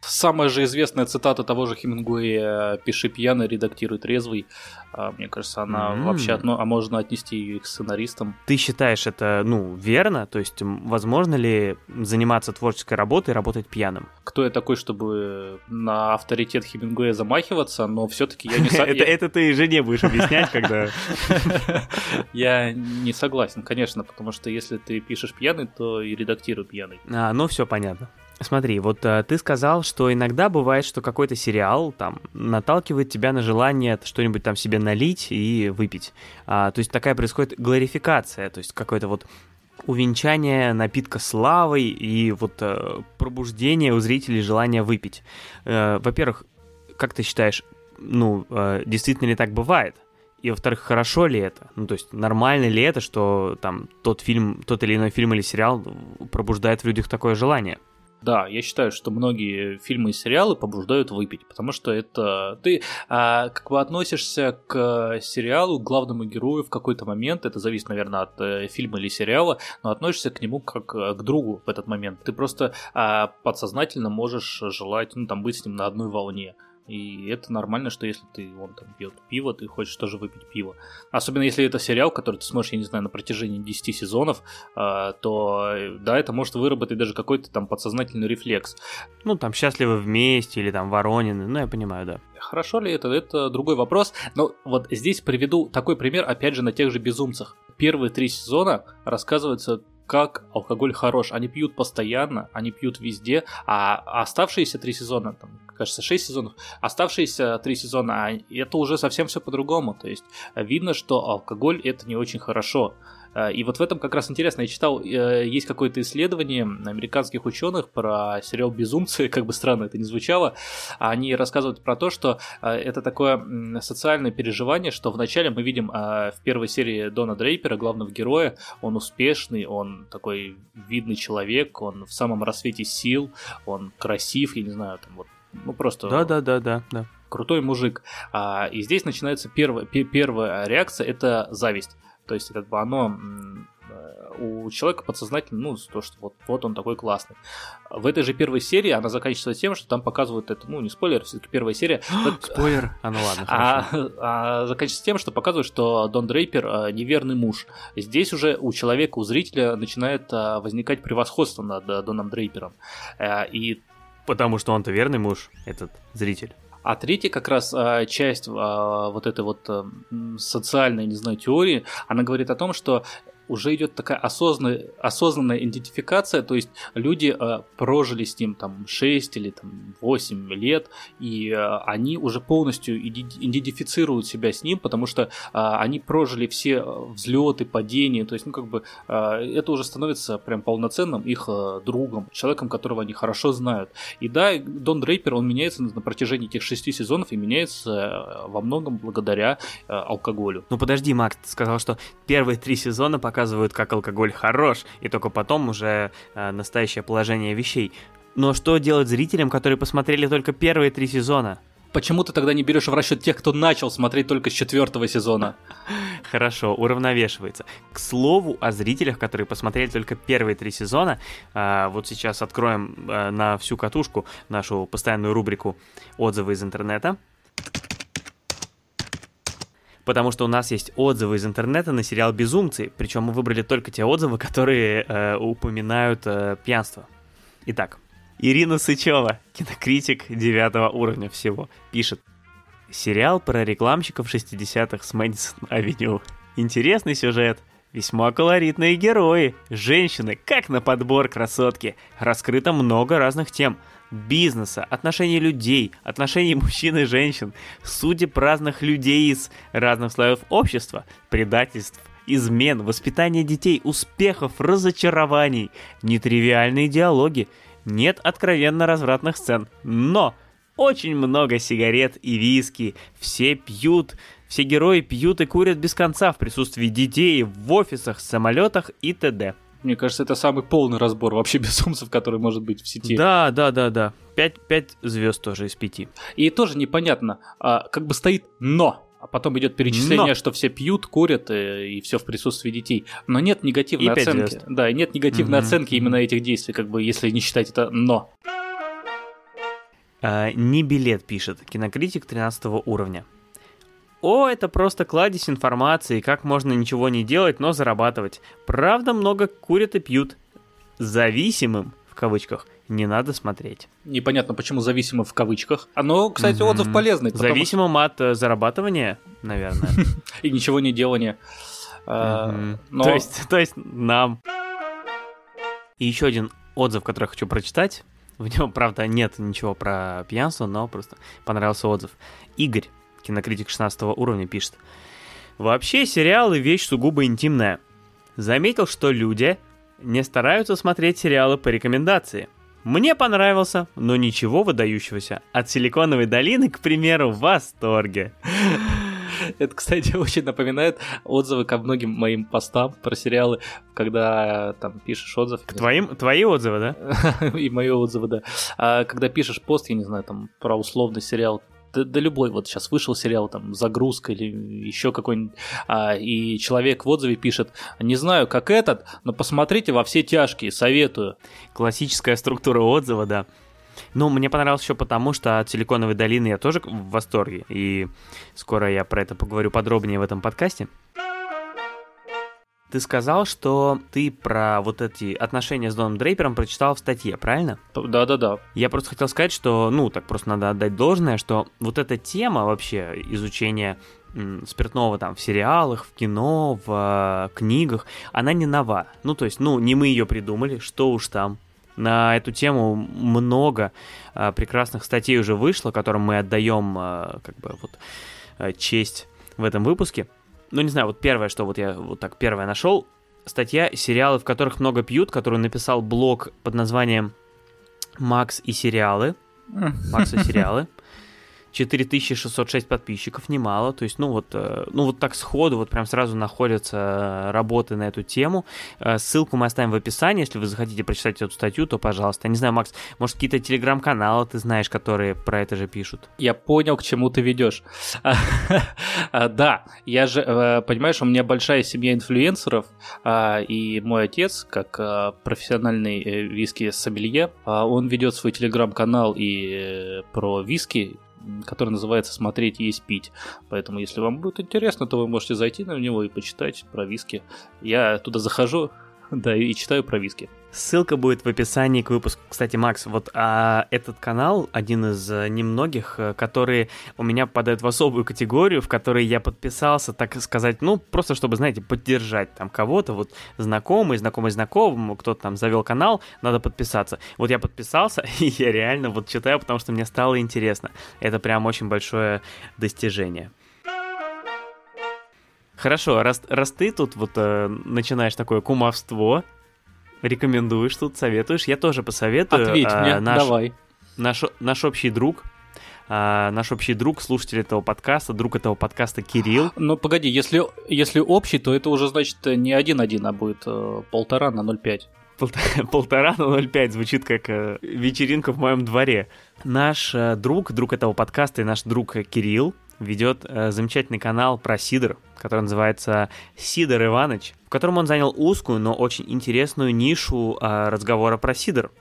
Самая же известная цитата того же Хемингуэя «Пиши пьяный, редактируй трезвый». А, мне кажется, она mm-hmm. вообще, одно, а можно отнести ее к сценаристам. Ты считаешь это, ну, верно? То есть, возможно ли заниматься творческой работой и работать пьяным? Кто я такой, чтобы на авторитет Хемингуэя замахиваться, но все-таки я не... это, это ты жене будешь объяснять, когда... Я не согласен, конечно, потому что если ты пишешь пьяный, то и редактируй пьяный. А, ну все понятно. Смотри, вот э, ты сказал, что иногда бывает, что какой-то сериал там наталкивает тебя на желание что-нибудь там себе налить и выпить. А, то есть такая происходит глорификация, то есть какое-то вот увенчание напитка славой и вот э, пробуждение у зрителей желания выпить. Э, во-первых, как ты считаешь, ну, э, действительно ли так бывает? И во-вторых, хорошо ли это? Ну, то есть, нормально ли это, что там тот фильм, тот или иной фильм или сериал пробуждает в людях такое желание? Да, я считаю, что многие фильмы и сериалы побуждают выпить, потому что это ты а, как бы относишься к сериалу, к главному герою в какой-то момент, это зависит, наверное, от э, фильма или сериала, но относишься к нему как э, к другу в этот момент. Ты просто а, подсознательно можешь желать, ну, там, быть с ним на одной волне. И это нормально, что если ты, он там пьет пиво, ты хочешь тоже выпить пиво. Особенно если это сериал, который ты смотришь, я не знаю, на протяжении 10 сезонов, э, то да, это может выработать даже какой-то там подсознательный рефлекс. Ну, там «Счастливы вместе» или там «Воронины», ну, я понимаю, да. Хорошо ли это, это другой вопрос. Но вот здесь приведу такой пример, опять же, на тех же «Безумцах». Первые три сезона рассказываются как алкоголь хорош. Они пьют постоянно, они пьют везде, а оставшиеся три сезона, там, кажется, шесть сезонов, оставшиеся три сезона, а это уже совсем все по-другому. То есть видно, что алкоголь это не очень хорошо. Э, и вот в этом как раз интересно. Я читал, э, есть какое-то исследование американских ученых про сериал «Безумцы», как бы странно это ни звучало. Они рассказывают про то, что э, это такое социальное переживание, что вначале мы видим в первой серии Дона Дрейпера, главного героя, он успешный, он такой видный человек, он в самом рассвете сил, он красив, я не знаю, там вот, ну просто... Да-да-да-да, да. Крутой мужик. А, и здесь начинается первая, первая реакция, это зависть. То есть, как бы оно э, у человека подсознательно, ну, то, что вот, вот он такой классный. В этой же первой серии она заканчивается тем, что там показывают это, ну, не спойлер, все-таки первая серия. Спойлер, а ну ладно, а, а, заканчивается тем, что показывают, что Дон Дрейпер а, неверный муж. Здесь уже у человека, у зрителя начинает а, возникать превосходство над Доном Дрейпером. И Потому что он-то верный муж, этот зритель. А третья как раз а, часть а, вот этой вот а, социальной, не знаю, теории, она говорит о том, что уже идет такая осознанная, осознанная идентификация, то есть люди э, прожили с ним там 6 или там 8 лет, и э, они уже полностью идентифицируют себя с ним, потому что э, они прожили все взлеты, падения, то есть, ну, как бы, э, это уже становится прям полноценным их э, другом, человеком, которого они хорошо знают. И да, Дон Дрейпер, он меняется на протяжении этих шести сезонов и меняется э, во многом благодаря э, алкоголю. Ну, подожди, Макс, ты сказал, что первые три сезона показывают, как алкоголь хорош, и только потом уже э, настоящее положение вещей. Но что делать зрителям, которые посмотрели только первые три сезона? Почему ты тогда не берешь в расчет тех, кто начал смотреть только с четвертого сезона? Хорошо, уравновешивается. К слову о зрителях, которые посмотрели только первые три сезона, а, вот сейчас откроем а, на всю катушку нашу постоянную рубрику «Отзывы из интернета» потому что у нас есть отзывы из интернета на сериал «Безумцы», причем мы выбрали только те отзывы, которые э, упоминают э, пьянство. Итак, Ирина Сычева, кинокритик девятого уровня всего, пишет. Сериал про рекламщиков 60-х с Мэдисон Авеню. Интересный сюжет, Весьма колоритные герои, женщины, как на подбор красотки. Раскрыто много разных тем. Бизнеса, отношений людей, отношений мужчин и женщин, судеб разных людей из разных слоев общества, предательств, измен, воспитания детей, успехов, разочарований, нетривиальные диалоги. Нет откровенно развратных сцен, но очень много сигарет и виски, все пьют, все герои пьют и курят без конца в присутствии детей, в офисах, самолетах и т.д. Мне кажется, это самый полный разбор вообще безумцев, который может быть в сети. Да, да, да, да. Пять, пять звезд тоже из пяти. И тоже непонятно, а, как бы стоит «но». А потом идет перечисление, Но. что все пьют, курят и, э, и все в присутствии детей. Но нет негативной и оценки. Звезд. Да, нет негативной mm-hmm. оценки именно этих действий, как бы если не считать это но. А, не билет пишет. Кинокритик 13 уровня. О, это просто кладезь информации, как можно ничего не делать, но зарабатывать. Правда, много курят и пьют. Зависимым, в кавычках, не надо смотреть. Непонятно, почему зависимым в кавычках. Оно, кстати, mm-hmm. отзыв полезный. Зависимым что... от э, зарабатывания, наверное. И ничего не делания. А, то есть, то есть нам. И еще один отзыв, который я хочу прочитать. В нем, правда, нет ничего про пьянство, но просто понравился отзыв. Игорь кинокритик 16 уровня пишет. Вообще сериалы вещь сугубо интимная. Заметил, что люди не стараются смотреть сериалы по рекомендации. Мне понравился, но ничего выдающегося. От Силиконовой долины, к примеру, в восторге. Это, кстати, очень напоминает отзывы ко многим моим постам про сериалы, когда там пишешь отзыв. К твоим, твои отзывы, да? И мои отзывы, да. А когда пишешь пост, я не знаю, там про условный сериал да, да любой, вот сейчас вышел сериал, там, «Загрузка» или еще какой-нибудь, а, и человек в отзыве пишет, не знаю, как этот, но посмотрите во все тяжкие, советую. Классическая структура отзыва, да. Ну, мне понравилось еще потому, что от Силиконовой долины я тоже в восторге, и скоро я про это поговорю подробнее в этом подкасте. Ты сказал, что ты про вот эти отношения с Доном Дрейпером прочитал в статье, правильно? Да-да-да. Я просто хотел сказать, что, ну, так просто надо отдать должное, что вот эта тема вообще изучения спиртного там в сериалах, в кино, в э, книгах, она не нова. Ну, то есть, ну, не мы ее придумали, что уж там. На эту тему много э, прекрасных статей уже вышло, которым мы отдаем э, как бы вот э, честь в этом выпуске ну не знаю, вот первое, что вот я вот так первое нашел, статья сериалы, в которых много пьют, которую написал блог под названием Макс и сериалы. Макс и сериалы. 4606 подписчиков, немало. То есть, ну вот, э, ну вот так сходу, вот прям сразу находятся э, работы на эту тему. Э, ссылку мы оставим в описании, если вы захотите прочитать эту статью, то, пожалуйста. Я не знаю, Макс, может, какие-то телеграм-каналы ты знаешь, которые про это же пишут? Я понял, к чему ты ведешь. Да, я же, понимаешь, у меня большая семья инфлюенсеров, и мой отец, как профессиональный виски-сомелье, он ведет свой телеграм-канал и про виски, который называется «Смотреть, есть, пить». Поэтому, если вам будет интересно, то вы можете зайти на него и почитать про виски. Я туда захожу, да, и читаю про виски. Ссылка будет в описании к выпуску. Кстати, Макс, вот а этот канал один из э, немногих, э, которые у меня попадают в особую категорию, в которой я подписался, так сказать, ну, просто чтобы, знаете, поддержать там кого-то, вот знакомый, знакомый знакомому, кто-то там завел канал, надо подписаться. Вот я подписался, и я реально вот читаю, потому что мне стало интересно. Это прям очень большое достижение. Хорошо, раз, раз ты тут вот э, начинаешь такое кумовство, рекомендуешь тут, советуешь, я тоже посоветую. Ответь э, мне, наш, давай. Наш, наш общий друг, э, наш общий друг, слушатель этого подкаста, друг этого подкаста Кирилл. Ну, погоди, если, если общий, то это уже, значит, не 1-1, а будет э, полтора на 0,5. Полтора на 0,5 звучит как э, вечеринка в моем дворе. Наш э, друг, друг этого подкаста и наш друг Кирилл ведет э, замечательный канал про сидр, который называется «Сидор Иваныч», в котором он занял узкую, но очень интересную нишу э, разговора про сидр.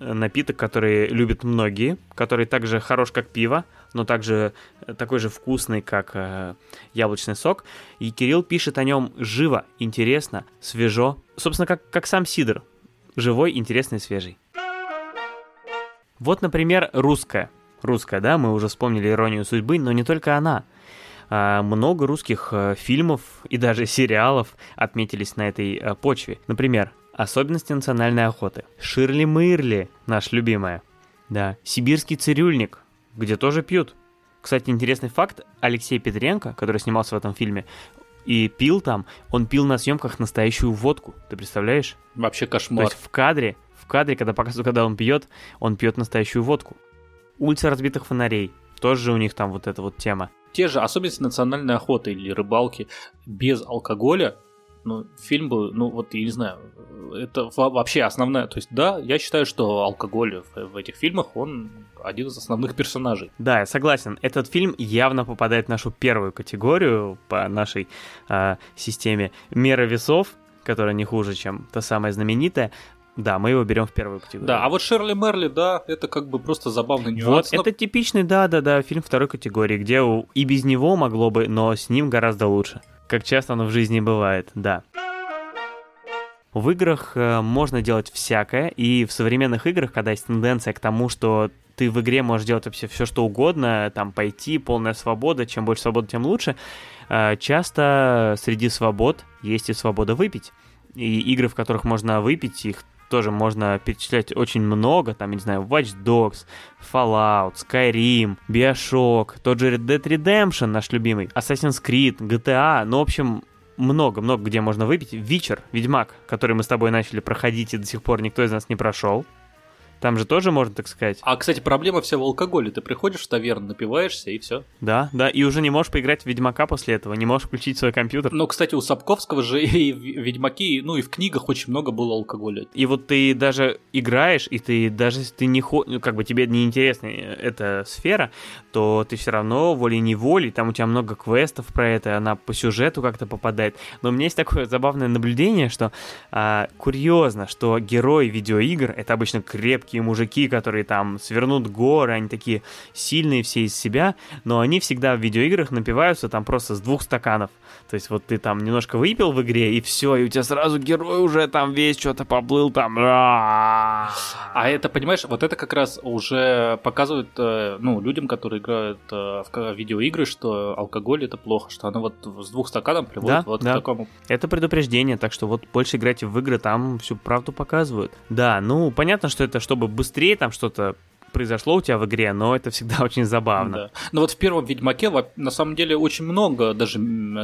Э, напиток, который любят многие, который также хорош, как пиво, но также э, такой же вкусный, как э, яблочный сок. И Кирилл пишет о нем живо, интересно, свежо. Собственно, как, как сам сидр. Живой, интересный, свежий. Вот, например, русская. Русская, да, мы уже вспомнили «Иронию судьбы», но не только она. А, много русских а, фильмов и даже сериалов отметились на этой а, почве. Например, «Особенности национальной охоты», «Ширли-мырли», наш любимая, да, «Сибирский цирюльник», где тоже пьют. Кстати, интересный факт, Алексей Петренко, который снимался в этом фильме, и пил там, он пил на съемках настоящую водку. Ты представляешь? Вообще То кошмар. есть в кадре, в кадре, когда показывают, когда он пьет, он пьет настоящую водку. Улица разбитых фонарей. Тоже у них там вот эта вот тема. Те же особенности национальной охоты или рыбалки без алкоголя, ну, фильм бы, ну, вот, я не знаю, это во- вообще основная, то есть, да, я считаю, что алкоголь в, в этих фильмах, он один из основных персонажей. Да, я согласен. Этот фильм явно попадает в нашу первую категорию по нашей а, системе меры весов, которая не хуже, чем та самая знаменитая. Да, мы его берем в первую категорию. Да, а вот Шерли Мерли, да, это как бы просто забавный Вот, нюанс. но- это типичный, да-да-да, фильм второй категории, где и без него могло бы, но с ним гораздо лучше. Как часто оно в жизни бывает, да. В играх э, можно делать всякое, и в современных играх, когда есть тенденция к тому, что ты в игре можешь делать вообще все, что угодно, там пойти, полная свобода, чем больше свободы, тем лучше, э, часто среди свобод есть и свобода выпить. И игры, в которых можно выпить, их тоже можно перечислять очень много, там, я не знаю, Watch Dogs, Fallout, Skyrim, Bioshock, тот же Red Dead Redemption, наш любимый, Assassin's Creed, GTA, ну, в общем, много-много где можно выпить. Вичер, Ведьмак, который мы с тобой начали проходить, и до сих пор никто из нас не прошел. Там же тоже можно, так сказать. А, кстати, проблема вся в алкоголе. Ты приходишь в таверну, напиваешься и все. Да, да, и уже не можешь поиграть в Ведьмака после этого, не можешь включить свой компьютер. Но, кстати, у Сапковского же и в Ведьмаки, ну и в книгах очень много было алкоголя. И вот ты даже играешь, и ты даже если ты не хо... ну, как бы тебе не интересна эта сфера, то ты все равно волей-неволей, там у тебя много квестов про это, она по сюжету как-то попадает. Но у меня есть такое забавное наблюдение, что а, курьезно, что герои видеоигр это обычно крепкие мужики, которые там свернут горы, они такие сильные все из себя, но они всегда в видеоиграх напиваются там просто с двух стаканов. То есть вот ты там немножко выпил в игре, и все, и у тебя сразу герой уже там весь что-то поплыл там. А это, понимаешь, вот это как раз уже показывает, э, ну, людям, которые играют э, в видеоигры, что алкоголь это плохо, что оно вот с двух стаканов приводит Да, вот да. к такому. Это предупреждение, так что вот больше играйте в игры, там всю правду показывают. Да, ну понятно, что это чтобы быстрее там что-то произошло у тебя в игре, но это всегда очень забавно. Да. Но вот в первом Ведьмаке на самом деле очень много даже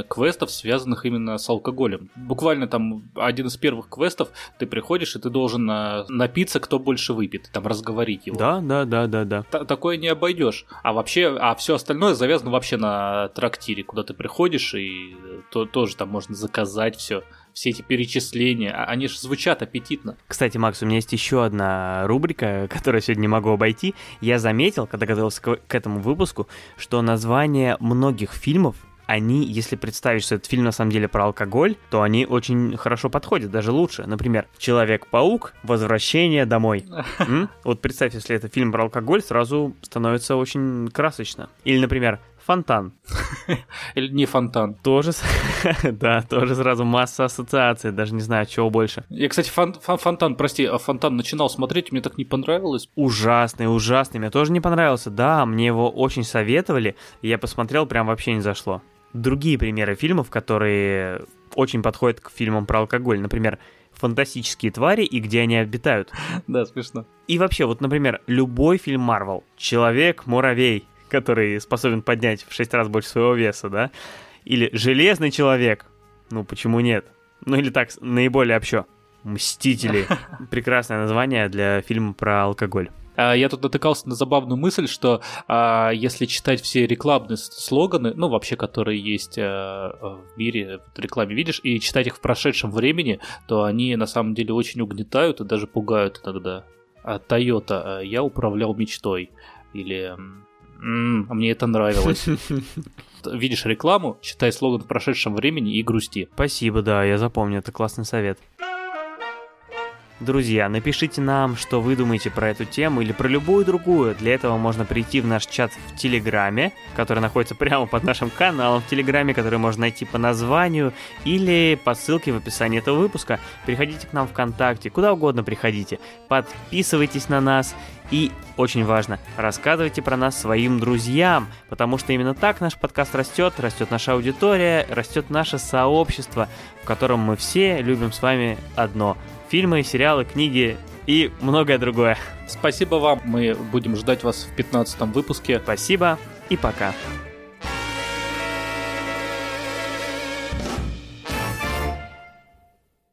квестов, связанных именно с алкоголем. Буквально там один из первых квестов, ты приходишь, и ты должен э, напиться, кто больше выпьет, там разговорить его. Да, да, да, да, да. Та- такое не обойдешь. А вообще, а все остальное завязано вообще на трактире, куда ты приходишь, и э, то, тоже там можно заказать все. Все эти перечисления, а- они же звучат аппетитно. Кстати, Макс, у меня есть еще одна рубрика, которую сегодня не могу обойти. Я заметил, когда готовился к, этому выпуску, что названия многих фильмов они, если представить, что этот фильм на самом деле про алкоголь, то они очень хорошо подходят, даже лучше. Например, Человек-паук, Возвращение домой. М? Вот представь, если это фильм про алкоголь, сразу становится очень красочно. Или, например, Фонтан. Или не фонтан. Тоже, да, тоже сразу масса ассоциаций, даже не знаю, чего больше. Я, кстати, фон, фон, фонтан, прости, а фонтан начинал смотреть, мне так не понравилось. Ужасный, ужасный, мне тоже не понравился. Да, мне его очень советовали, и я посмотрел, прям вообще не зашло. Другие примеры фильмов, которые очень подходят к фильмам про алкоголь, например, фантастические твари и где они обитают. Да, смешно. И вообще, вот, например, любой фильм Марвел. Человек-муравей, который способен поднять в 6 раз больше своего веса, да? Или Железный человек. Ну, почему нет? Ну, или так, наиболее общо. Мстители. Прекрасное название для фильма про алкоголь. А, я тут натыкался на забавную мысль, что а, если читать все рекламные слоганы, ну вообще, которые есть а, в мире, в рекламе видишь, и читать их в прошедшем времени, то они на самом деле очень угнетают и даже пугают иногда. А Toyota «Я управлял мечтой» или м-м, мне это нравилось. Видишь рекламу, читай слоган в прошедшем времени и грусти. Спасибо, да, я запомню, это классный совет. Друзья, напишите нам, что вы думаете про эту тему или про любую другую. Для этого можно прийти в наш чат в Телеграме, который находится прямо под нашим каналом в Телеграме, который можно найти по названию или по ссылке в описании этого выпуска. Приходите к нам ВКонтакте, куда угодно приходите. Подписывайтесь на нас и, очень важно, рассказывайте про нас своим друзьям, потому что именно так наш подкаст растет, растет наша аудитория, растет наше сообщество, в котором мы все любим с вами одно – фильмы, сериалы, книги и многое другое. Спасибо вам, мы будем ждать вас в 15 выпуске. Спасибо и пока.